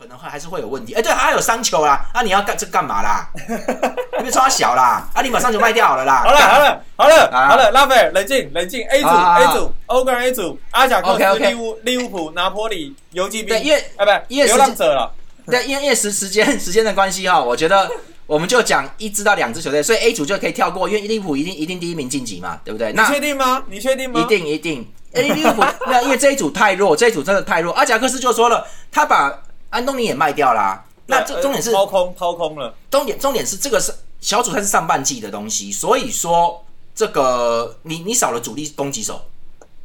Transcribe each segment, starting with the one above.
可能会还是会有问题。哎，对，还有伤球啦，那你要干这干嘛啦？因为抓小啦，啊，你把伤球卖掉好了啦。好了，好了，好了，好了，拉斐尔，冷静，冷静。A 组，A 组，欧冠 A 组，阿贾克斯、利物利物浦、拿坡里、游击兵。对，因为啊，不，流浪者了。对，因为因为时时间 时间的关系哈，我觉得我们就讲一支到两支球队，所以 A 组就可以跳过，因为利物浦一定一定第一名晋级嘛，对不对？你确定吗？你确定吗？一定一定。A 利物浦 那因为这一组太弱，这一组真的太弱。阿贾克斯就说了，他把安东尼也卖掉啦。那这重点是抛空抛空了。重点重点是这个是小组赛是上半季的东西，所以说这个你你少了主力攻击手，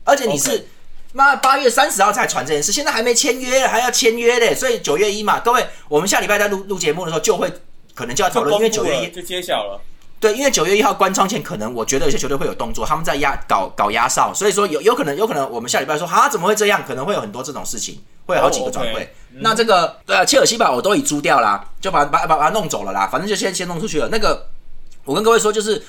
而且你是妈八月三十号才传这件事，现在还没签约，还要签约嘞。所以九月一嘛，各位，我们下礼拜在录录节目的时候就会可能就要讨论，因为九月一就揭晓了。对，因为九月一号关窗前，可能我觉得有些球队会有动作，他们在压搞搞压哨，所以说有有可能有可能我们下礼拜说哈怎么会这样？可能会有很多这种事情，会有好几个转会。那这个对啊，切尔西吧，我都已租掉啦，就把把把把它弄走了啦，反正就先先弄出去了。那个我跟各位说，就是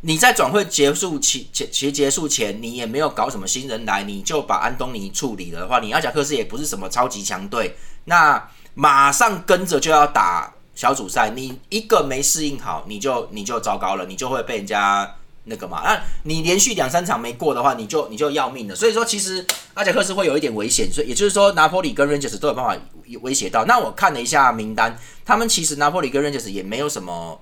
你在转会结束期结其结束前，你也没有搞什么新人来，你就把安东尼处理了的话，你阿贾克斯也不是什么超级强队，那马上跟着就要打。小组赛，你一个没适应好，你就你就糟糕了，你就会被人家那个嘛。那你连续两三场没过的话，你就你就要命了。所以说，其实阿贾克斯会有一点危险。所以也就是说，拿破里跟 Rangers 都有办法威胁到。那我看了一下名单，他们其实拿破里跟 Rangers 也没有什么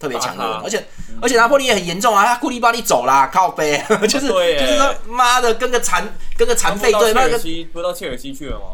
特别强的人，而且而且拿破里也很严重啊，他库利巴利走啦，靠背，就是就是说妈的跟个残跟个残废队，那个不到切尔西去了吗？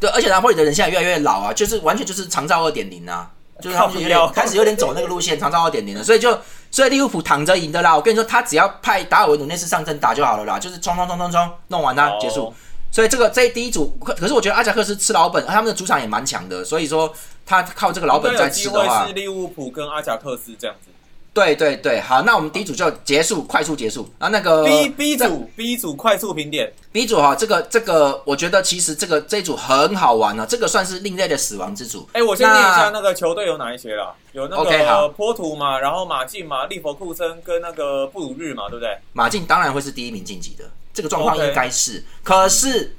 对，而且拿破里的人现在越来越老啊，就是完全就是长照二点零啊。就是他们有点开始有点走那个路线，长照二点零了，所以就所以利物浦躺着赢的啦。我跟你说，他只要派达尔文努内斯上阵打就好了啦，就是冲冲冲冲冲弄完它结束。所以这个这第一组，可可是我觉得阿贾克斯吃老本，他们的主场也蛮强的，所以说他靠这个老本在吃的话，是利物浦跟阿贾克斯这样子。对对对，好，那我们第一组就结束，快速结束。然后那个 B B 组 B 组快速评点，B 组哈，这个这个，我觉得其实这个这一组很好玩啊，这个算是另类的死亡之组。哎，我先念一下那个球队有哪一些啦，有那个波图嘛，然后马竞嘛，利佛库森跟那个布鲁日嘛，对不对？马竞当然会是第一名晋级的，这个状况应该是，可是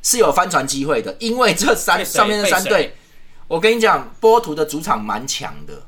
是有翻船机会的，因为这三上面的三队，我跟你讲，波图的主场蛮强的。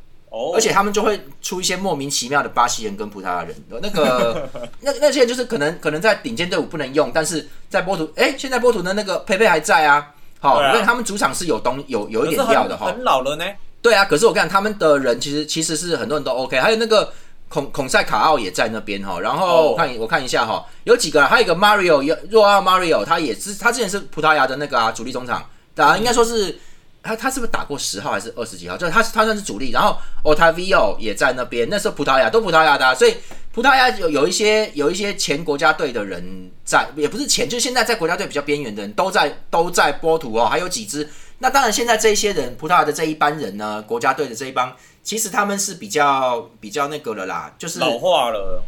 而且他们就会出一些莫名其妙的巴西人跟葡萄牙人，那个 那那些就是可能可能在顶尖队伍不能用，但是在波图，哎，现在波图的那个佩佩还在啊，好，因为他们主场是有东有有一点料的哈，很老了呢。对啊，可是我看他们的人其实其实是很多人都 OK，还有那个孔孔塞卡奥也在那边哈，然后我看我看一下哈，有几个，还有一个 Mario 若奥 Mario，他也是他之前是葡萄牙的那个啊主力中场，啊，应该说是。他他是不是打过十号还是二十几号？就是他他算是主力，然后 Otavio 也在那边。那时候葡萄牙都葡萄牙的，所以葡萄牙有有一些有一些前国家队的人在，也不是前，就是现在在国家队比较边缘的人都在都在波图哦。还有几支。那当然，现在这些人葡萄牙的这一班人呢，国家队的这一帮，其实他们是比较比较那个了啦，就是老化了。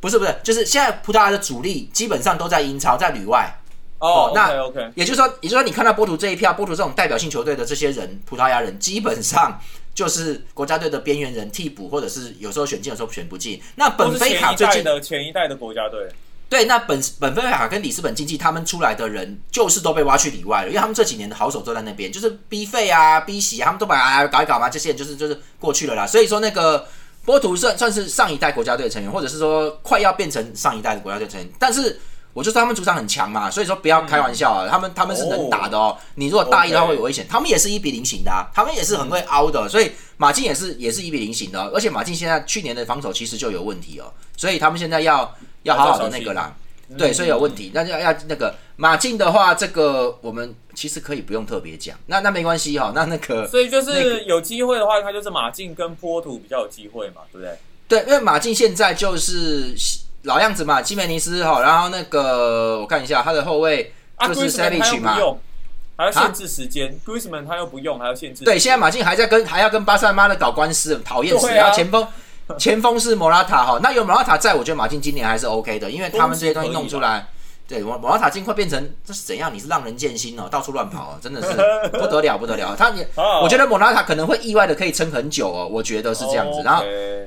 不是不是，就是现在葡萄牙的主力基本上都在英超，在旅外。哦，那 OK，也就是说，也就是说，你看到波图这一票，波图这种代表性球队的这些人，葡萄牙人基本上 就是国家队的边缘人、替补，或者是有时候选进，有时候选不进。那本菲卡最近的前一代的国家队，对，那本本菲卡跟里斯本竞技他们出来的人，就是都被挖去里外了，因为他们这几年的好手都在那边，就是 B 费啊、B 席，啊他们都把啊搞一搞嘛，这些人就是就是过去了啦。所以说，那个波图算算是上一代国家队成员，或者是说快要变成上一代的国家队成员，但是。我就说他们主场很强嘛，所以说不要开玩笑啊，他们他们是能打的哦。你如果大意的话会有危险，他们也是一比零型的，他们也是很会凹的，所以马竞也是也是一比零型的，而且马竞现在去年的防守其实就有问题哦，所以他们现在要要好好的那个啦，对，所以有问题，那就要那个马竞的话，这个我们其实可以不用特别讲，那那没关系哈，那那个所以就是有机会的话，他就是马竞跟波图比较有机会嘛，对不对？对，因为马竞现在就是。老样子嘛，基梅尼斯哈，然后那个我看一下他的后卫就是 Savage 嘛，还要限制时间，Griezmann 他又不用，还要限制。对，现在马竞还在跟还要跟巴萨妈的搞官司，讨厌死。然后前锋 前锋是莫拉塔哈，那有莫拉塔在，我觉得马竞今年还是 OK 的，因为他们这些东西弄出来。对，瓦瓦拉塔金快变成这是怎样？你是让人见心哦，到处乱跑啊，真的是不得了不得了。他你，我觉得莫拉塔可能会意外的可以撑很久哦，我觉得是这样子。然后，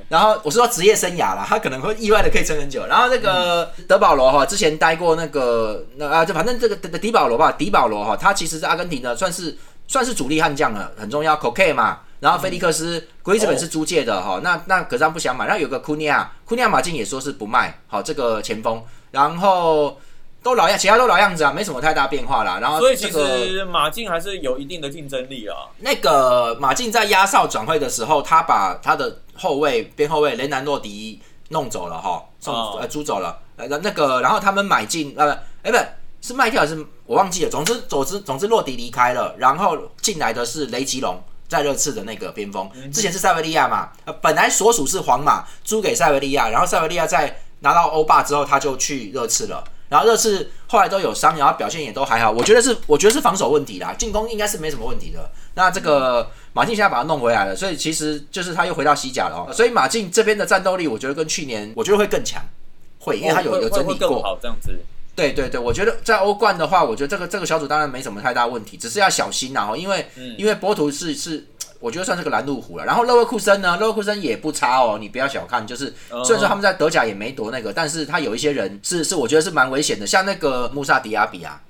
然后我是说职业生涯啦，他可能会意外的可以撑很久。然后那个德保罗哈，之前待过那个那啊，就反正这个的迪保罗吧，迪保罗哈，他其实是阿根廷的，算是算是主力悍将了，很重要。Coke 嘛，然后菲利克斯，格里兹本是租借的哈，那那格桑不想买，然后有个库尼亚，库尼亚马竞也说是不卖，好这个前锋，然后。都老样，其他都老样子啊，没什么太大变化啦。然后，所以其实马竞还是有一定的竞争力啊。那个马竞在压哨转会的时候，他把他的后卫边后卫雷南洛迪弄走了哈，送呃租走了。呃那个，然后他们买进呃哎不是卖掉还是我忘记了。总之总之总之洛迪离开了，然后进来的是雷吉隆在热刺的那个边锋，之前是塞维利亚嘛。呃本来所属是皇马，租给塞维利亚，然后塞维利亚在拿到欧霸之后，他就去热刺了。然后热刺后来都有伤，然后表现也都还好。我觉得是，我觉得是防守问题啦，进攻应该是没什么问题的。那这个马竞现在把他弄回来了，所以其实就是他又回到西甲了哦。所以马竞这边的战斗力，我觉得跟去年我觉得会更强，会，因为他有有整理过。好这样子。对对对，我觉得在欧冠的话，我觉得这个这个小组当然没什么太大问题，只是要小心呐，因为因为波图是是。我觉得算是个拦路虎了。然后勒沃库森呢，勒沃库森也不差哦，你不要小看。就是虽然说他们在德甲也没夺那个，但是他有一些人是是我觉得是蛮危险的，像那个穆萨迪亚比啊，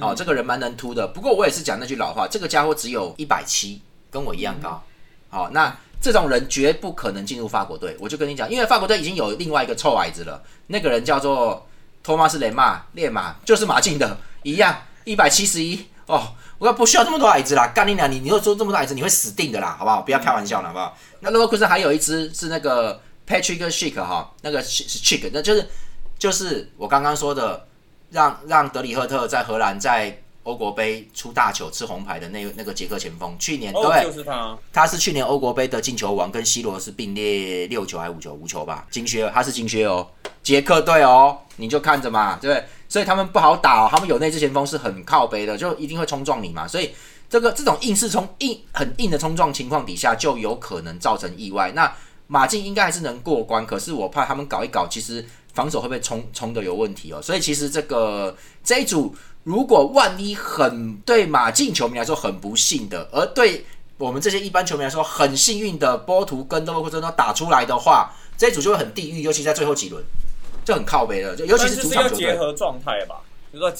哦，这个人蛮能突的。不过我也是讲那句老话，这个家伙只有一百七，跟我一样高。好，那这种人绝不可能进入法国队。我就跟你讲，因为法国队已经有另外一个臭矮子了，那个人叫做托马斯雷马列马，就是马竞的一样，一百七十一哦。我要不需要这么多矮子啦，干你娘！你你又说这么多矮子，你会死定的啦，好不好？不要开玩笑了，好不好？那罗库森还有一只是那个 Patrick Schick 哈，那个是 Schick，那就是就是我刚刚说的，让让德里赫特在荷兰在欧国杯出大球吃红牌的那那个捷克前锋，去年对，就是他，他是去年欧国杯的进球王，跟 C 罗是并列六球还是五球？五球吧，金靴，他是金靴哦，捷克队哦，你就看着嘛，对不对？所以他们不好打，他们有那支前锋是很靠背的，就一定会冲撞你嘛。所以这个这种硬是冲硬很硬的冲撞情况底下，就有可能造成意外。那马竞应该还是能过关，可是我怕他们搞一搞，其实防守会不会冲冲的有问题哦。所以其实这个这一组，如果万一很对马竞球迷来说很不幸的，而对我们这些一般球迷来说很幸运的波图跟德罗库森都打出来的话，这一组就会很地狱，尤其在最后几轮。就很靠背了，就尤其是主场球队。结合状态吧，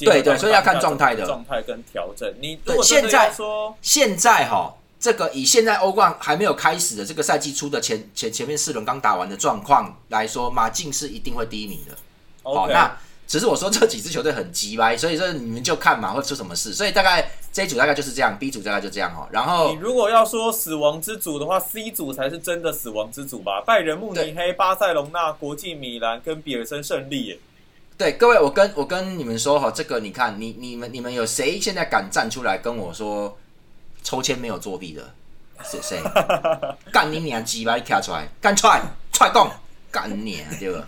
对对，所以要看状态的状态跟调整。你对现在说现在哈，这个以现在欧冠还没有开始的这个赛季初的前前前面四轮刚打完的状况来说，马竞是一定会第一名的。哦，那。只是我说这几支球队很鸡歪，所以说你们就看嘛会出什么事。所以大概这一组大概就是这样，B 组大概就这样哦。然后你如果要说死亡之组的话，C 组才是真的死亡之组吧？拜仁慕尼黑、巴塞隆纳、国际米兰跟比尔森胜利耶。对，各位，我跟我跟你们说哈，这个你看，你你们你们有谁现在敢站出来跟我说抽签没有作弊的？是谁？干你娘鸡巴，你跳出来，干出来，出来讲，干你对吧？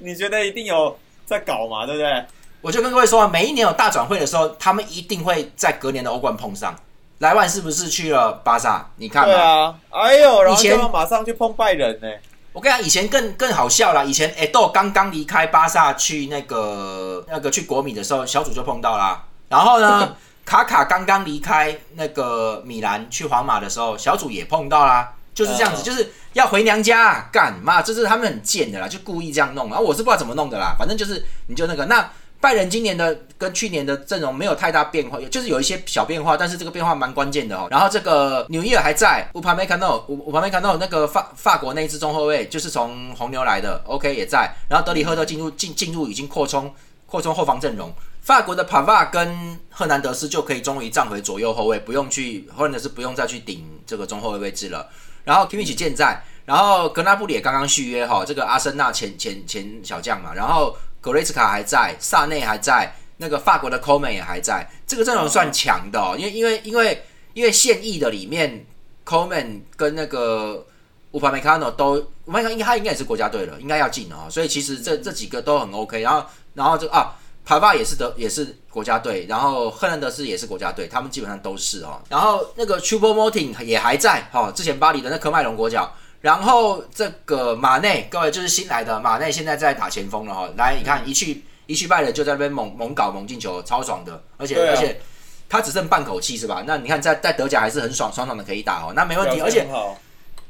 你觉得一定有？在搞嘛，对不对？我就跟各位说，每一年有大转会的时候，他们一定会在隔年的欧冠碰上。莱万是不是去了巴萨？你看，对啊，哎呦，以前马上去碰拜仁呢。我跟你讲，以前更更好笑了。以前哎，豆刚刚离开巴萨去那个那个去国米的时候，小组就碰到啦。然后呢，卡卡刚刚离开那个米兰去皇马的时候，小组也碰到啦。就是这样子，就是要回娘家干嘛？这是他们很贱的啦，就故意这样弄。然后我是不知道怎么弄的啦，反正就是你就那个。那拜仁今年的跟去年的阵容没有太大变化，就是有一些小变化，但是这个变化蛮关键的哦。然后这个纽伊尔还在，乌帕梅卡诺，乌乌帕梅卡诺那个法法国那一支中后卫就是从红牛来的，OK 也在。然后德里赫特进入进进入已经扩充扩充后防阵容，法国的帕瓦跟赫南德斯就可以终于站回左右后卫，不用去或者是不用再去顶这个中后卫位置了。然后 Kimi 健在，然后格纳布里也刚刚续约哈，这个阿森纳前前前小将嘛，然后格雷斯卡还在，萨内还在，那个法国的 Coleman 也还在，这个阵容算强的哦，因为因为因为因为现役的里面 Coleman 跟那个乌帕梅卡诺都，乌帕梅卡应该他应该也是国家队了，应该要进哦，所以其实这这几个都很 OK，然后然后这啊。帕巴也是德，也是国家队，然后赫兰德斯也是国家队，他们基本上都是哦。然后那个 t r u p e Moting 也还在哈，之前巴黎的那科麦隆国脚。然后这个马内，各位就是新来的马内，现在在打前锋了哈。来，你看一去一去拜仁就在那边猛猛搞猛进球，超爽的。而且而且他只剩半口气是吧？那你看在在德甲还是很爽爽爽的可以打哦，那没问题。而且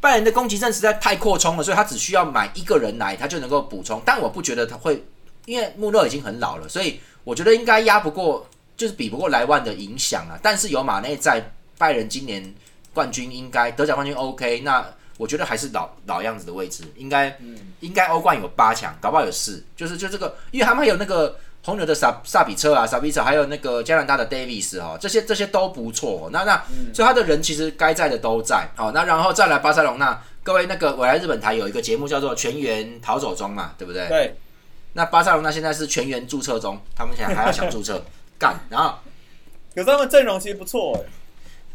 拜仁的攻击阵实在太扩充了，所以他只需要买一个人来，他就能够补充。但我不觉得他会。因为穆勒已经很老了，所以我觉得应该压不过，就是比不过莱万的影响啊。但是有马内在，拜仁今年冠军应该德甲冠军 OK，那我觉得还是老老样子的位置，应该应该欧冠有八强，搞不好有四，就是就这个，因为他们有那个红牛的萨萨比车啊，萨比车，还有那个加拿大的 Davis 哈，这些这些都不错。那那所以他的人其实该在的都在。好，那然后再来巴塞隆那，各位那个我来日本台有一个节目叫做全员逃走中嘛，对不对？对。那巴塞罗那现在是全员注册中，他们现在还要想注册 干，然后。可是他们阵容其实不错哎，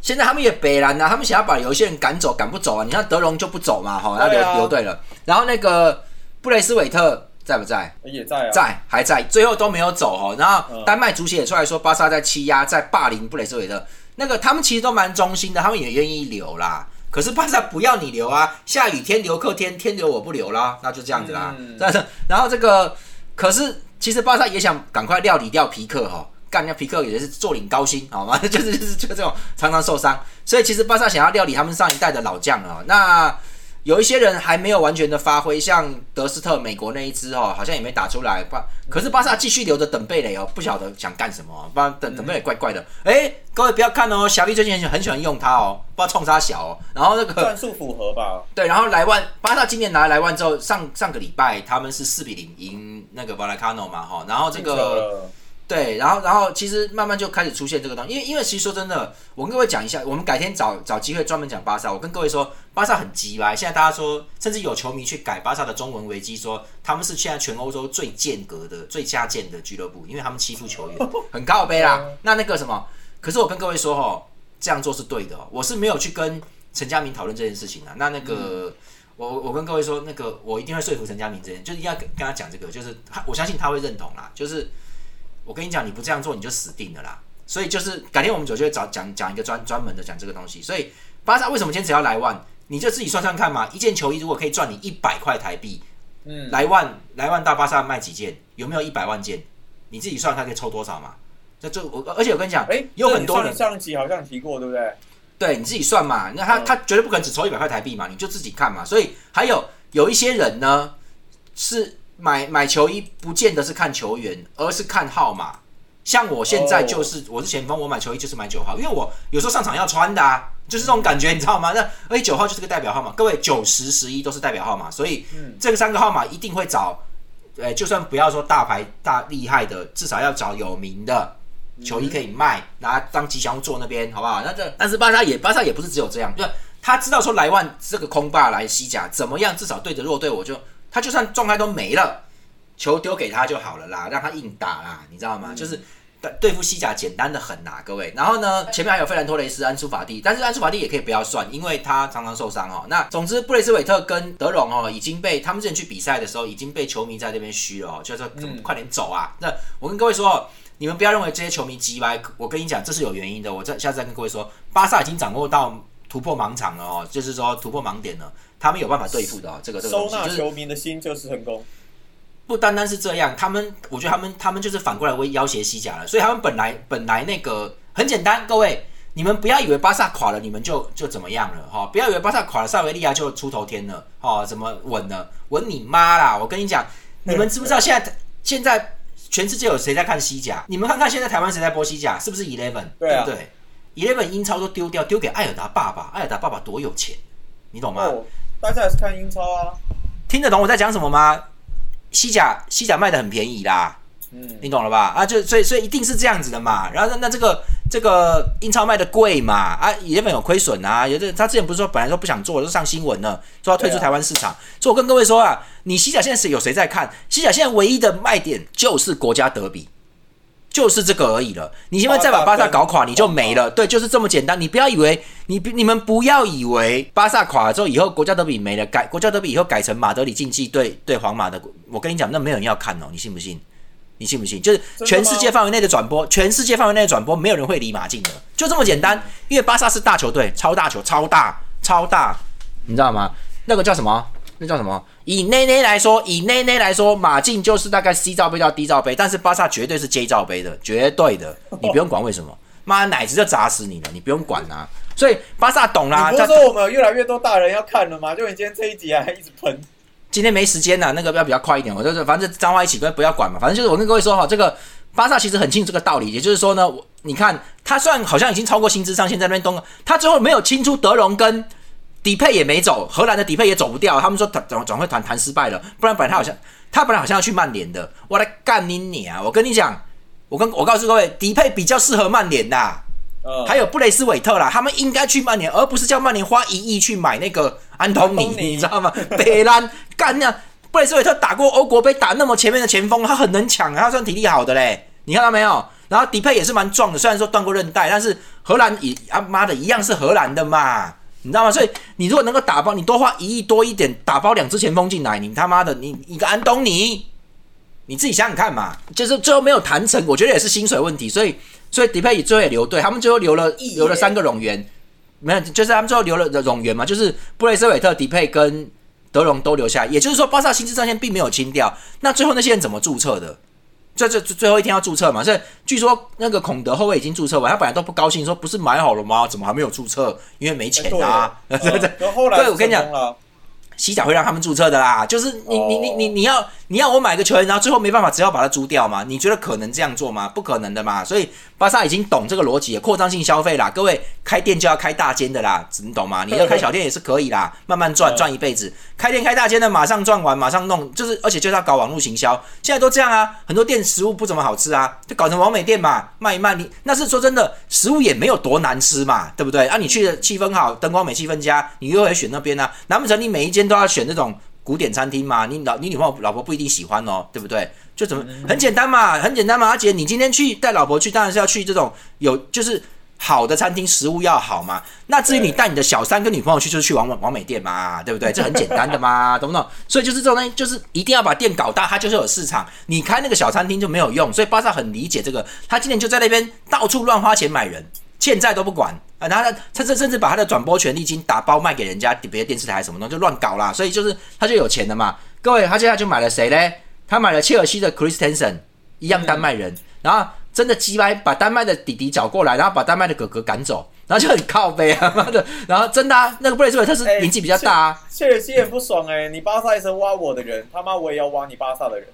现在他们也北蓝呐，他们想要把有一些人赶走，赶不走啊。你看德隆就不走嘛，哈，他留留队了。然后那个布雷斯韦特在不在？也在，啊在还在，最后都没有走哈。然后丹麦足协也出来说，巴萨在欺压，在霸凌布雷斯韦特。那个他们其实都蛮忠心的，他们也愿意留啦。可是巴萨不要你留啊，下雨天留客天，天留我不留啦，那就这样子啦。嗯 然后这个，可是其实巴萨也想赶快料理掉皮克哈。干，掉皮克也是坐领高薪，好吗？就是就是就这种常常受伤，所以其实巴萨想要料理他们上一代的老将啊。那有一些人还没有完全的发挥，像德斯特美国那一支哦，好像也没打出来。巴可是巴萨继续留着等贝雷哦，不晓得想干什么。不然等等贝雷怪怪的。哎，各位不要看哦，小丽最近很很喜欢用他哦，不知道冲他小哦。然后那个战术符合吧？对，然后莱万巴萨今年拿莱万之后，上上个礼拜他们是四比零赢那个瓦莱卡诺嘛哈，然后这个。对，然后，然后其实慢慢就开始出现这个东西，因为，因为其实说真的，我跟各位讲一下，我们改天找找机会专门讲巴萨。我跟各位说，巴萨很急吧？现在大家说，甚至有球迷去改巴萨的中文维基，说他们是现在全欧洲最间隔的、最加贱的俱乐部，因为他们欺负球员，很高杯啦。那那个什么，可是我跟各位说哦，这样做是对的。我是没有去跟陈家明讨论这件事情的。那那个，我我跟各位说，那个我一定会说服陈家明这件，就是要跟跟他讲这个，就是他，我相信他会认同啦，就是。我跟你讲，你不这样做你就死定了啦。所以就是改天我们就会找讲讲一个专专门的讲这个东西。所以巴萨为什么坚持要来万？你就自己算算看嘛。一件球衣如果可以赚你一百块台币，嗯，来万来万大巴萨卖几件？有没有一百万件？你自己算看可以抽多少嘛？这就我而且我跟你讲，哎，有很多人上集好像提过，对不对？对，你自己算嘛。那他他绝对不可能只抽一百块台币嘛，你就自己看嘛。所以还有有一些人呢，是买买球衣不见得是看球员，而是看号码。像我现在就是我是前锋，我买球衣就是买九号，因为我有时候上场要穿的啊，就是这种感觉，你知道吗？那而且九号就是个代表号码，各位九十十一都是代表号码，所以这个三个号码一定会找，呃，就算不要说大牌大厉害的，至少要找有名的球衣可以卖，拿当吉祥物坐那边，好不好？那这但是巴萨也巴萨也不是只有这样，就他知道说莱万这个空霸来西甲怎么样，至少对着弱队，我就他就算状态都没了。球丢给他就好了啦，让他硬打啦，你知道吗？就是对付西甲简单的很呐，各位。然后呢，前面还有费兰托雷斯、安苏法蒂，但是安苏法蒂也可以不要算，因为他常常受伤哦。那总之，布雷斯韦特跟德容哦，已经被他们之前去比赛的时候已经被球迷在那边嘘了哦，就说快点走啊。那我跟各位说，你们不要认为这些球迷急歪，我跟你讲，这是有原因的。我再下次再跟各位说，巴萨已经掌握到突破盲场了哦，就是说突破盲点了，他们有办法对付的哦。这个这个收纳球迷的心就是成功。不单单是这样，他们，我觉得他们，他们就是反过来威要挟西甲了。所以他们本来本来那个很简单，各位，你们不要以为巴萨垮了，你们就就怎么样了哈？不要以为巴萨垮了，塞维利亚就出头天了哦？怎么稳了？稳你妈啦！我跟你讲，你们知不知道现在现在全世界有谁在看西甲？你们看看现在台湾谁在播西甲？是不是 Eleven？对不对？Eleven 英超都丢掉，丢给艾尔达爸爸。艾尔达爸爸多有钱，你懂吗？大家还是看英超啊？听得懂我在讲什么吗？西甲西甲卖的很便宜啦，嗯，你懂了吧？啊，就所以所以一定是这样子的嘛。然后那那这个这个英超卖的贵嘛？啊，原本有亏损啊。有的他之前不是说本来说不想做，就上新闻了，说要退出台湾市场。所以我跟各位说啊，你西甲现在是有谁在看？西甲现在唯一的卖点就是国家德比。就是这个而已了。你现在再把巴萨搞垮，你就没了。对，就是这么简单。你不要以为你你们不要以为巴萨垮了之后，以后国家德比没了，改国家德比以后改成马德里竞技对对皇马的。我跟你讲，那没有人要看哦，你信不信？你信不信？就是全世界范围内的转播，全世界范围内的转播，没有人会离马竞的，就这么简单。因为巴萨是大球队，超大球，超大，超大，你知道吗？那个叫什么？那叫什么？以内内来说，以内内来说，马竞就是大概 C 罩杯到 D 罩杯，但是巴萨绝对是 J 罩杯的，绝对的，你不用管为什么，妈奶子就砸死你了，你不用管啊。所以巴萨懂啦。不是说我们有越来越多大人要看了吗？就你今天这一集还一直喷。今天没时间了，那个要比较快一点，我就是反正脏话一起跟不要管嘛，反正就是我跟各位说哈，这个巴萨其实很清楚这个道理，也就是说呢，你看他虽然好像已经超过薪资上限在那边动，他最后没有清出德隆跟迪佩也没走，荷兰的底佩也走不掉。他们说转转转会谈谈失败了，不然本来他好像他本来好像要去曼联的。我来干你你啊！我跟你讲，我跟我告诉各位，迪佩比较适合曼联的。还有布雷斯韦特啦，他们应该去曼联，而不是叫曼联花一亿去买那个安东尼，你知道吗？北兰干呀！布雷斯韦特打过欧国杯，打那么前面的前锋，他很能抢，他算体力好的嘞。你看到没有？然后迪佩也是蛮壮的，虽然说断过韧带，但是荷兰也啊妈的一样是荷兰的嘛，你知道吗？所以你如果能够打包，你多花一亿多一点，打包两支前锋进来，你他妈的你一个安东尼，你自己想想看嘛，就是最后没有谈成，我觉得也是薪水问题，所以。所以迪佩最后也留队，他们最后留了留了三个冗员，没有，就是他们最后留了的冗员嘛，就是布雷斯韦特、迪佩跟德隆都留下，也就是说巴萨薪资上限并没有清掉。那最后那些人怎么注册的？在这最后一天要注册嘛？所以据说那个孔德后卫已经注册完，他本来都不高兴，说不是买好了吗？怎么还没有注册？因为没钱啊。对对。后来我跟你讲。西甲会让他们注册的啦，就是你你你你你要你要我买个球员，然后最后没办法，只要把它租掉嘛？你觉得可能这样做吗？不可能的嘛！所以巴萨已经懂这个逻辑，扩张性消费啦。各位开店就要开大间的啦，你懂吗？你要开小店也是可以啦，慢慢赚赚一辈子。开店开大间的，马上赚完，马上弄，就是而且就是要搞网络行销。现在都这样啊，很多店食物不怎么好吃啊，就搞成网美店嘛，卖一卖。你那是说真的，食物也没有多难吃嘛，对不对？啊，你去的气氛好，灯光美，气氛佳，你又会选那边呢？难不成你每一间都要选那种？古典餐厅嘛，你老你女朋友老婆不一定喜欢哦，对不对？就怎么很简单嘛，很简单嘛。阿姐，你今天去带老婆去，当然是要去这种有就是好的餐厅，食物要好嘛。那至于你带你的小三跟女朋友去，就是去王王美店嘛，对不对？这很简单的嘛，懂不懂？所以就是这种东西，就是一定要把店搞大，它就是有市场。你开那个小餐厅就没有用，所以巴萨很理解这个，他今年就在那边到处乱花钱买人。欠债都不管啊，然后他他甚甚至把他的转播权利金打包卖给人家别的电视台什么东西，就乱搞啦。所以就是他就有钱了嘛。各位，他现在就买了谁嘞？他买了切尔西的 Christensen，一样丹麦人。然后真的鸡掰，把丹麦的弟弟找过来，然后把丹麦的哥哥赶走，然后就很靠背啊 妈的。然后真的啊，那个布雷斯韦特是年纪比较大啊。切尔西很不爽哎，你巴萨一直挖我的人，他妈我也要挖你巴萨的人。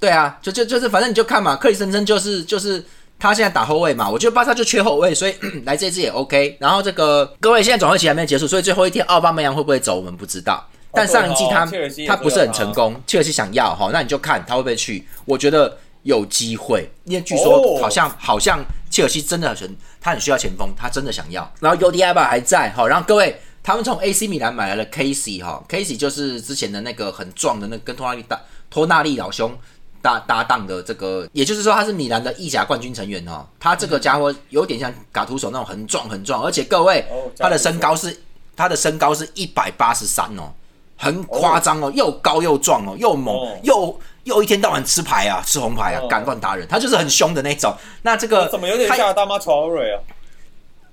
对啊，就就就是反正你就看嘛，克里森森就是就是。他现在打后卫嘛，我觉得巴萨就缺后卫，所以 来这支也 OK。然后这个各位现在转会期还没结束，所以最后一天奥巴梅扬会不会走，我们不知道。但上一季他他不是很成功，切尔西想要哈，那你就看他会不会去。我觉得有机会，因为据说好像好像切尔西真的很他很需要前锋，他真的想要。然后 UDI 吧还在哈，然后各位他们从 AC 米兰买来了 Casey 哈，Casey 就是之前的那个很壮的那跟托纳利大托纳利老兄。搭搭档的这个，也就是说他是米兰的意甲冠军成员哦。他这个家伙有点像嘎图手那种很壮很壮，而且各位他的身高是他的身高是一百八十三哦，很夸张哦，又高又壮哦，又猛又又一天到晚吃牌啊，吃红牌啊，敢乱打人，他就是很凶的那种。那这个怎么有点像大妈曹瑞啊？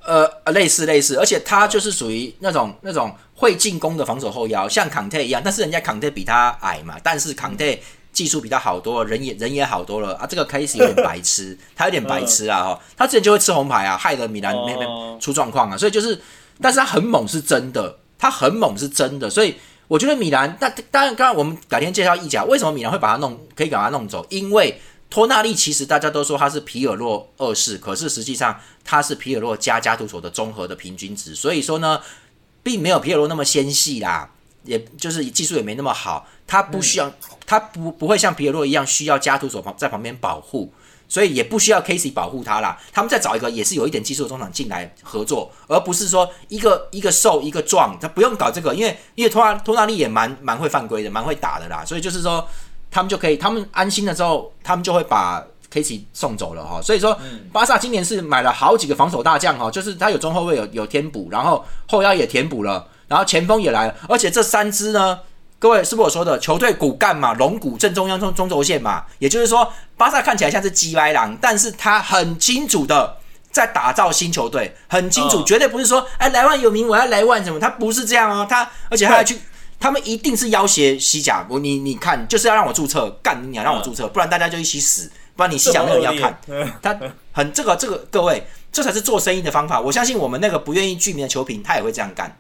呃，类似类似，而且他就是属于那种那种会进攻的防守后腰，像康特一样，但是人家康特比他矮嘛，但是康特。技术比他好多，人也人也好多了啊！这个 Case 有点 白痴，他有点白痴啊！哈，他之前就会吃红牌啊，害得米兰那边出状况啊！所以就是，但是他很猛是真的，他很猛是真的，所以我觉得米兰，那当然，刚刚我们改天介绍意甲，为什么米兰会把他弄，可以把他弄走？因为托纳利其实大家都说他是皮尔洛二世，可是实际上他是皮尔洛加加图索的综合的平均值，所以说呢，并没有皮尔洛那么纤细啦。也就是技术也没那么好，他不需要，他不不会像皮尔洛一样需要加图索旁在旁边保护，所以也不需要 Casey 保护他啦。他们再找一个也是有一点技术的中场进来合作，而不是说一个一个瘦一个壮，他不用搞这个，因为因为托纳托纳利也蛮蛮会犯规的，蛮会打的啦，所以就是说他们就可以，他们安心了之后，他们就会把 Casey 送走了哈。所以说巴萨今年是买了好几个防守大将哈，就是他有中后卫有有填补，然后后腰也填补了。然后前锋也来了，而且这三支呢，各位是不是我说的球队骨干嘛？龙骨正中央中中轴线嘛，也就是说，巴萨看起来像是鸡歪狼，但是他很清楚的在打造新球队，很清楚，绝对不是说哎莱万有名我要莱万什么，他不是这样哦，他而且他还去，他们一定是要挟西甲，我你你看就是要让我注册，干你娘让我注册，不然大家就一起死，不然你西甲没有人要看，他很这个这个各位，这才是做生意的方法，我相信我们那个不愿意具名的球评他也会这样干。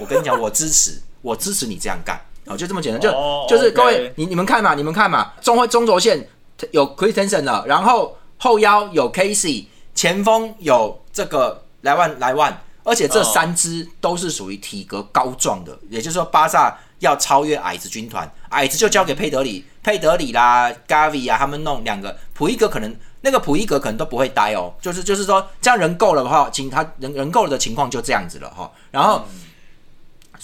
我跟你讲，我支持，我支持你这样干，好，就这么简单，就就是各位，你你们看嘛，你们看嘛，中会中轴线有 Christensen 了，然后后腰有 Casey，前锋有这个莱万莱万，而且这三支都是属于体格高壮的，也就是说巴萨要超越矮子军团，矮子就交给佩德里、佩德里啦、Gavi 啊，他们弄两个普伊格可能那个普伊格可能都不会待哦，就是就是说这样人够了的话，请他人人够了的情况就这样子了哈，然后。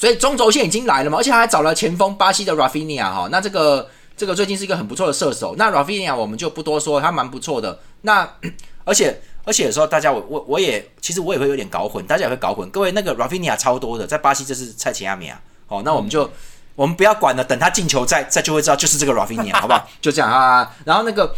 所以中轴线已经来了嘛，而且他还找了前锋巴西的 Rafinha 哈，那这个这个最近是一个很不错的射手。那 Rafinha 我们就不多说，他蛮不错的。那 而且而且有时候大家我我我也其实我也会有点搞混，大家也会搞混。各位那个 Rafinha 超多的，在巴西这是蔡奇亚米啊。哦，那我们就我们不要管了，等他进球再再就会知道就是这个 Rafinha 好不好？就这样啊。然后那个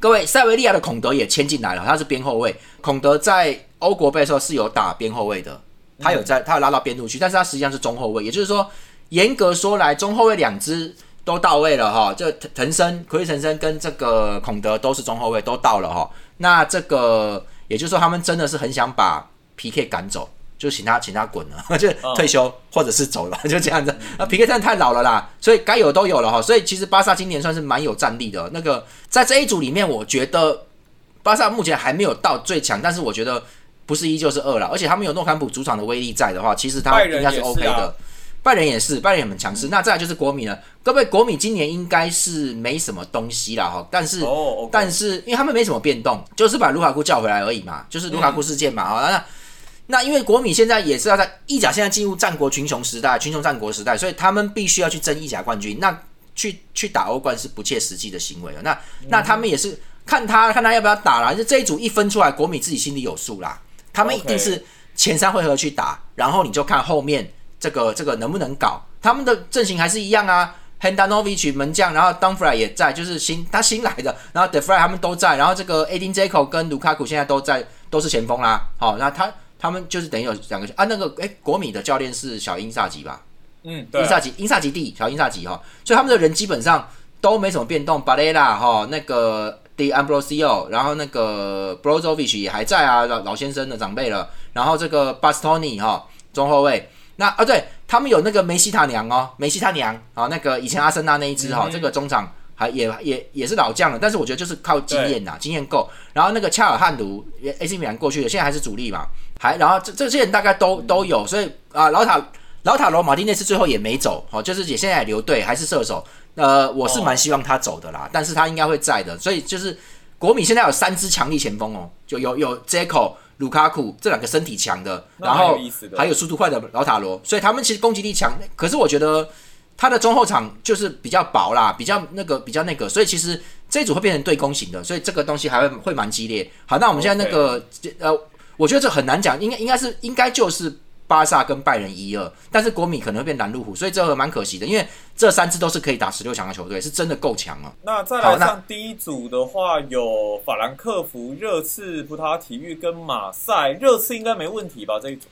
各位塞维利亚的孔德也签进来了，他是边后卫。孔德在欧国杯的时候是有打边后卫的。他有在，他有拉到边路去，但是他实际上是中后卫，也就是说，严格说来，中后卫两支都到位了哈。这藤藤森、奎利藤森跟这个孔德都是中后卫，都到了哈。那这个也就是说，他们真的是很想把 PK 赶走，就请他请他滚了，就退休或者是走了，就这样子。那 PK 真的太老了啦，所以该有都有了哈。所以其实巴萨今年算是蛮有战力的。那个在这一组里面，我觉得巴萨目前还没有到最强，但是我觉得。不是一就是二了，而且他们有诺坎普主场的威力在的话，其实他应该是 OK 的。拜仁也是，拜仁也很强势。那再来就是国米了，各位国米今年应该是没什么东西了哈，但是但是因为他们没什么变动，就是把卢卡库叫回来而已嘛，就是卢卡库事件嘛啊。那那因为国米现在也是要在意甲现在进入战国群雄时代，群雄战国时代，所以他们必须要去争意甲冠军。那去去打欧冠是不切实际的行为了。那那他们也是看他看他要不要打了，就这一组一分出来，国米自己心里有数啦。他们一定是前三回合去打，然后你就看后面这个这个能不能搞。他们的阵型还是一样啊，Handanovic 门将，然后 Dunfry 也在，就是新他新来的，然后 Defry 他们都在，然后这个 Adin Jako 跟卢卡库现在都在，都是前锋啦。好，那他他们就是等于有两个啊，那个哎，国米的教练是小英萨吉吧？嗯，对英萨吉，英萨吉弟，小英萨吉哈，所以他们的人基本上都没什么变动。巴雷拉哈，那个。The Ambrosio，然后那个 Brozovic 也还在啊，老老先生的长辈了。然后这个 Bastoni 哈，中后卫。那啊，对他们有那个梅西他娘哦，梅西他娘啊，那个以前阿森纳那一支哈，这个中场还也也也是老将了。但是我觉得就是靠经验呐，经验够。然后那个恰尔汉卢，AC 米兰过去的，现在还是主力嘛。还然后这这些人大概都都有，所以啊，老塔老塔罗马丁内斯最后也没走，哦，就是也现在留队，还是射手。呃，我是蛮希望他走的啦，但是他应该会在的，所以就是国米现在有三支强力前锋哦，就有有 j a c o 卢卡库这两个身体强的，然后还有速度快的老塔罗，所以他们其实攻击力强，可是我觉得他的中后场就是比较薄啦，比较那个比较那个，所以其实这一组会变成对攻型的，所以这个东西还会会蛮激烈。好，那我们现在那个呃，我觉得这很难讲，应该应该是应该就是。巴萨跟拜仁一二，但是国米可能会变拦路虎，所以这个蛮可惜的，因为这三支都是可以打十六强的球队，是真的够强了。那再来上第一组的话，有法兰克福、热刺、葡萄牙体育跟马赛。热刺应该没问题吧？这一组？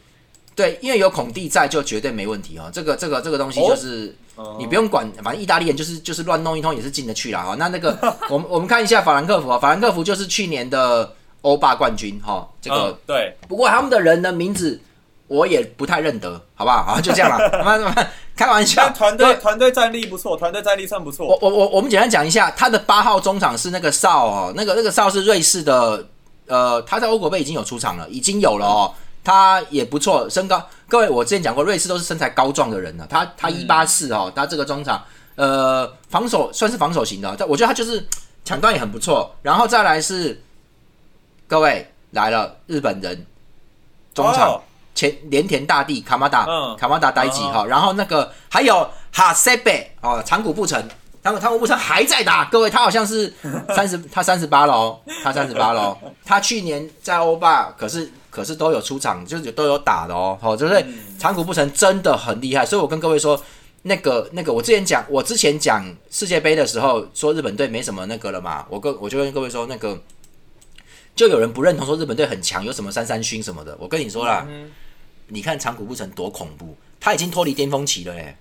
对，因为有孔蒂在，就绝对没问题哦。这个、这个、这个东西就是你不用管，反正意大利人就是就是乱弄一通也是进得去了哈。那那个，我们我们看一下法兰克福啊，法兰克福就是去年的欧霸冠军哈。这个对，不过他们的人的名字。我也不太认得，好不好？好，就这样了。慢慢开玩笑。团队团队战力不错，团队战力算不错。我我我我们简单讲一下，他的八号中场是那个少哦，那个那个少是瑞士的，呃，他在欧国杯已经有出场了，已经有了哦。他也不错，身高。各位，我之前讲过，瑞士都是身材高壮的人呢。他他一八四哦，他这个中场，呃，防守算是防守型的，但我觉得他就是抢断也很不错。然后再来是各位来了，日本人中场。前连田大地卡马达，卡马达呆吉哈，然后那个还有哈塞贝哦，长谷部成，长谷长谷部成还在打，各位他好像是 三十，他三十八喽，他三十八喽，他去年在欧霸可是可是都有出场，就是都有打的哦，好，就是长谷部成真的很厉害，所以我跟各位说，那个那个我之前讲，我之前讲世界杯的时候说日本队没什么那个了嘛，我跟我就跟各位说那个，就有人不认同说日本队很强，有什么三三勋什么的，我跟你说啦。你看长谷部成多恐怖，他已经脱离巅峰期了嘞，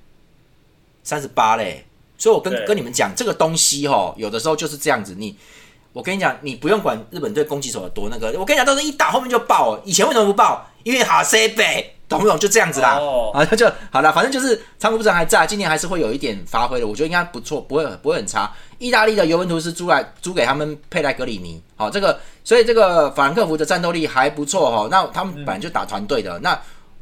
三十八嘞，所以我跟跟你们讲，这个东西哈，有的时候就是这样子。你，我跟你讲，你不用管日本队攻击手有多那个，我跟你讲，到时候一打后面就爆。以前为什么不爆？因为哈塞贝懂不懂？就这样子啦，啊，就好了。反正就是仓库部长还在，今年还是会有一点发挥的，我觉得应该不错，不会不会很差。意大利的尤文图斯租来租给他们佩莱格里尼，好，这个所以这个法兰克福的战斗力还不错哈。那他们本来就打团队的，那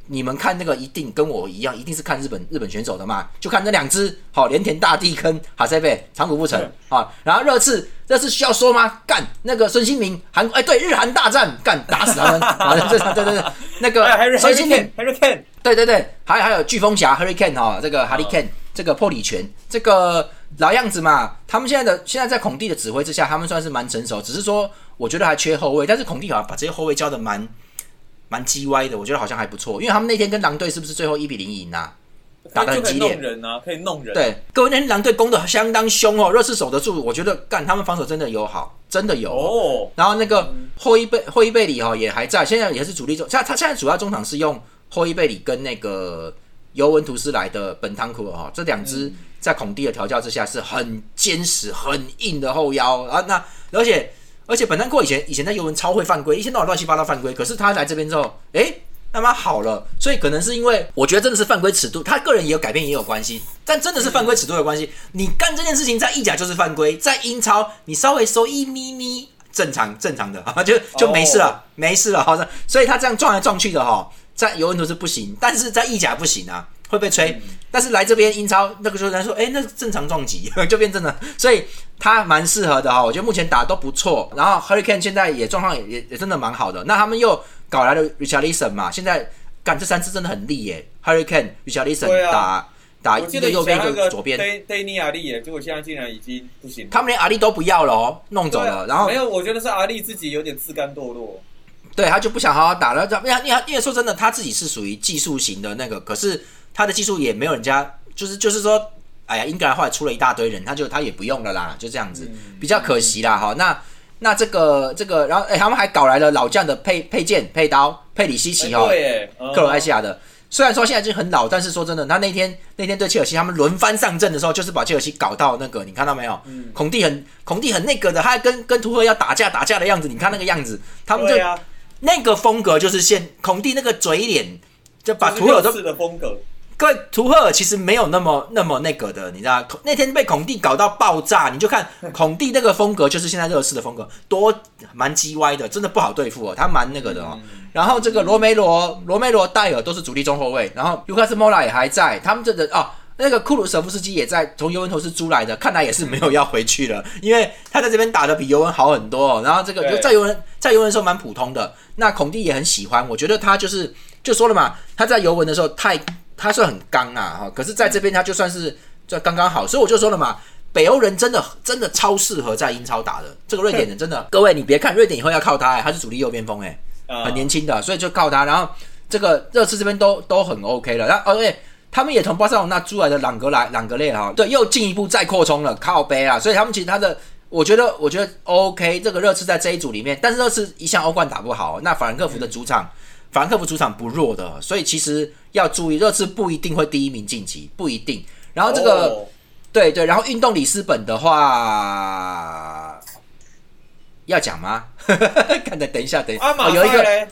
你们看那个一定跟我一样，一定是看日本日本选手的嘛？就看那两只，好，连田大地坑哈塞贝长谷不成啊。然后热刺，热刺需要说吗？干那个孙兴民，韩哎对，日韩大战干打死他们，啊，对对对，那个孙兴民，Hurricane，对对对，还还有飓风侠 Hurricane 哈，这个 Hurricane 这个破里拳，这个。老样子嘛，他们现在的现在在孔蒂的指挥之下，他们算是蛮成熟。只是说，我觉得还缺后卫，但是孔蒂好像把这些后卫教的蛮蛮叽歪的，我觉得好像还不错。因为他们那天跟狼队是不是最后一比零赢啊？打的很激烈，人啊，可以弄人。对，各位那天狼队攻的相当凶哦，热刺守得住，我觉得干他们防守真的有好，真的有哦。然后那个霍伊贝霍伊贝里哈也还在，现在也是主力中，他他现在主要中场是用霍伊贝里跟那个尤文图斯来的本汤库尔哈，这两支。在孔蒂的调教之下，是很坚实、很硬的后腰啊。那而且而且，本丹库以前以前在尤文超会犯规，一天到晚乱七八糟犯规。可是他来这边之后，哎，他妈好了。所以可能是因为我觉得真的是犯规尺度，他个人也有改变，也有关系。但真的是犯规尺度有关系。你干这件事情在意甲就是犯规，在英超你稍微收一咪咪，正常正常的啊，就 就没事了，没事了。好的，所以他这样撞来撞去的哈，在尤文图是不行，但是在意甲不行啊。会被吹，但是来这边英超那个时候人说，哎，那正常撞击 就变正了，所以他蛮适合的哈。我觉得目前打都不错，然后 Hurricane 现在也状况也也真的蛮好的。那他们又搞来了 Richardson 嘛，现在干这三次真的很厉耶。Hurricane、Richardson 打打一个右边一个左边，Danny 阿利耶，结果现在竟然已经不行，他们连阿利都不要了哦，弄走了。然后没有，我觉得是阿利自己有点自甘堕落，对他就不想好好打了。因为因为因为说真的，他自己是属于技术型的那个，可是。他的技术也没有人家，就是就是说，哎呀，英格兰后来出了一大堆人，他就他也不用了啦，就这样子，比较可惜啦哈。那那这个这个，然后哎，他们还搞来了老将的配配件、配刀、佩里西奇哈，克罗埃西亚的。虽然说现在已经很老，但是说真的，他那天那天对切尔西他们轮番上阵的时候，就是把切尔西搞到那个，你看到没有？孔蒂很孔蒂很那个的，他跟跟图赫要打架打架的样子，你看那个样子，他们就那个风格就是现孔蒂那个嘴脸，就把图赫都。各位，图赫尔其实没有那么那么那个的，你知道？那天被孔蒂搞到爆炸，你就看孔蒂那个风格，就是现在热刺的风格，多蛮叽歪的，真的不好对付哦，他蛮那个的哦。然后这个罗梅罗、罗梅罗、戴尔都是主力中后卫，然后卢卡斯莫拉也还在，他们这个哦，那个库鲁舍夫斯基也在，从尤文图斯租来的，看来也是没有要回去了，因为他在这边打的比尤文好很多。然后这个在尤文在尤文的时候蛮普通的，那孔蒂也很喜欢，我觉得他就是就说了嘛，他在尤文的时候太。他算很刚啊，哈，可是在这边他就算是就刚刚好，所以我就说了嘛，北欧人真的真的超适合在英超打的。这个瑞典人真的，各位你别看瑞典以后要靠他，哎，他是主力右边锋，哎，很年轻的，所以就靠他。然后这个热刺这边都都很 OK 了，然后而且他们也从巴塞罗那租来的朗格莱朗格列哈，对，又进一步再扩充了靠背啊，所以他们其实他的，我觉得我觉得 OK，这个热刺在这一组里面，但是热刺一向欧冠打不好，那法兰克福的主场。法兰克福主场不弱的，所以其实要注意，热刺不一定会第一名晋级，不一定。然后这个，对对，然后运动里斯本的话，要讲吗？看等等一下，等哦，有一个，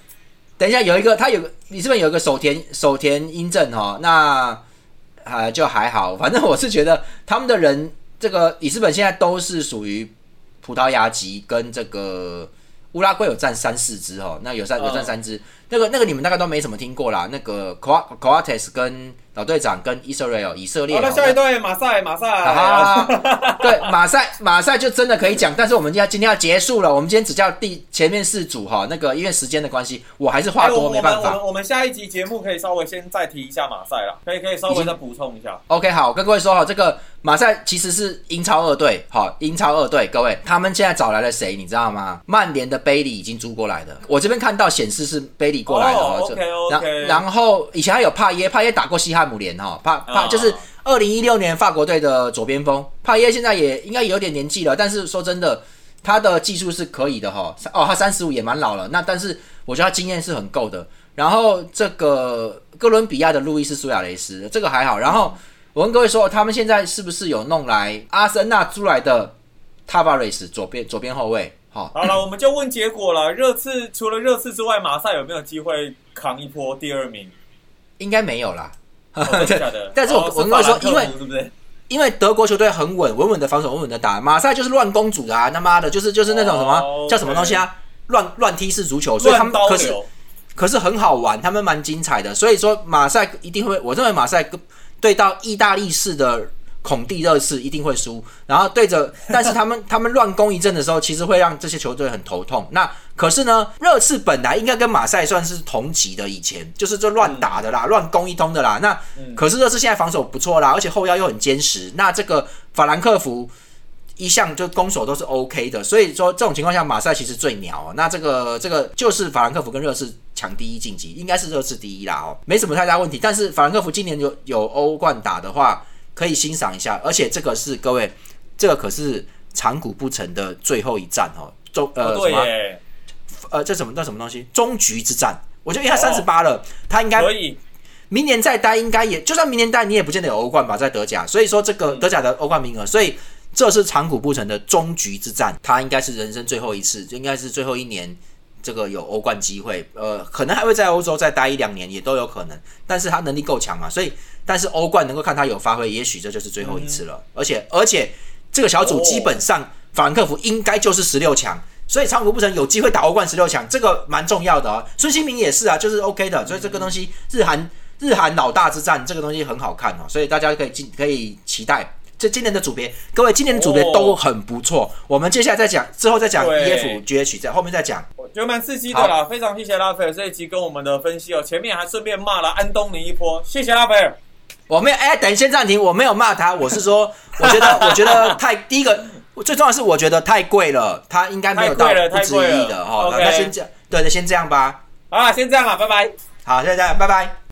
等一下有一个，他有个里斯本有一个手田手田英正哦，那啊就还好，反正我是觉得他们的人，这个里斯本现在都是属于葡萄牙籍跟这个乌拉圭有占三四支哦，那有占有占三支。那个那个你们大概都没怎么听过啦，那个 c o a t e s 跟老队长跟 Israel 以色列。好了，下一队马赛马赛。对马赛 马赛就真的可以讲，但是我们要今天要结束了，我们今天只叫第前面四组哈。那个因为时间的关系，我还是话多没办法。我们下一集节目可以稍微先再提一下马赛了，可以可以稍微再补充一下。OK，好，跟各位说哈，这个马赛其实是英超二队，好，英超二队，各位他们现在找来了谁，你知道吗？曼联的贝利已经租过来的，我这边看到显示是贝利。过来的哦，然然后以前还有帕耶，帕耶打过西汉姆联哈，帕帕就是二零一六年法国队的左边锋，帕耶现在也应该有点年纪了，但是说真的，他的技术是可以的哈，哦，他三十五也蛮老了，那但是我觉得他经验是很够的。然后这个哥伦比亚的路易斯苏亚雷斯，这个还好。然后我跟各位说，他们现在是不是有弄来阿森纳租来的塔瓦雷斯左边左边后卫？好，好了，我们就问结果了。热刺除了热刺之外，马赛有没有机会扛一波第二名？应该没有啦。的？但是我我跟你说，因为？因为德国球队很稳，稳稳的防守，稳稳的打。马赛就是乱攻主的啊，他妈的，就是就是那种什么叫什么东西啊，乱乱踢式足球，所以他们可是可是很好玩，他们蛮精彩的。所以说马赛一定会，我认为马赛对到意大利式的。孔蒂热刺一定会输，然后对着，但是他们他们乱攻一阵的时候，其实会让这些球队很头痛。那可是呢，热刺本来应该跟马赛算是同级的，以前就是这乱打的啦，乱攻一通的啦。那可是热刺现在防守不错啦，而且后腰又很坚实。那这个法兰克福一向就攻守都是 OK 的，所以说这种情况下，马赛其实最鸟哦。那这个这个就是法兰克福跟热刺抢第一晋级，应该是热刺第一啦哦，没什么太大问题。但是法兰克福今年有有欧冠打的话。可以欣赏一下，而且这个是各位，这个可是长谷不成的最后一战哦，终呃什么？呃，这什么？这什么东西？终局之战。我觉得因为他三十八了，他应该可以明年再待，应该也就算明年待，你也不见得有欧冠吧，在德甲。所以说这个德甲的欧冠名额，所以这是长谷不成的终局之战，他应该是人生最后一次，应该是最后一年。这个有欧冠机会，呃，可能还会在欧洲再待一两年，也都有可能。但是他能力够强嘛，所以，但是欧冠能够看他有发挥，也许这就是最后一次了。而且，而且这个小组基本上法兰克福应该就是十六强，所以长谷不成有机会打欧冠十六强，这个蛮重要的啊。孙兴民也是啊，就是 OK 的，所以这个东西日韩日韩老大之战，这个东西很好看哦，所以大家可以进可以期待。这今年的组别，各位今年的组别都很不错。我们接下来再讲，之后再讲 E F G H，在后面再讲。我觉得蛮刺激的啦，非常谢谢拉斐尔这一集跟我们的分析哦。前面还顺便骂了安东尼一波，谢谢拉斐尔。我没有，哎，等先暂停，我没有骂他，我是说，我觉得，我觉得太第一个最重要是，我觉得太贵了，他应该没有到不值一的哈。那先这样，对的，先这样吧。好，先这样了，拜拜。好，现在这样，拜拜。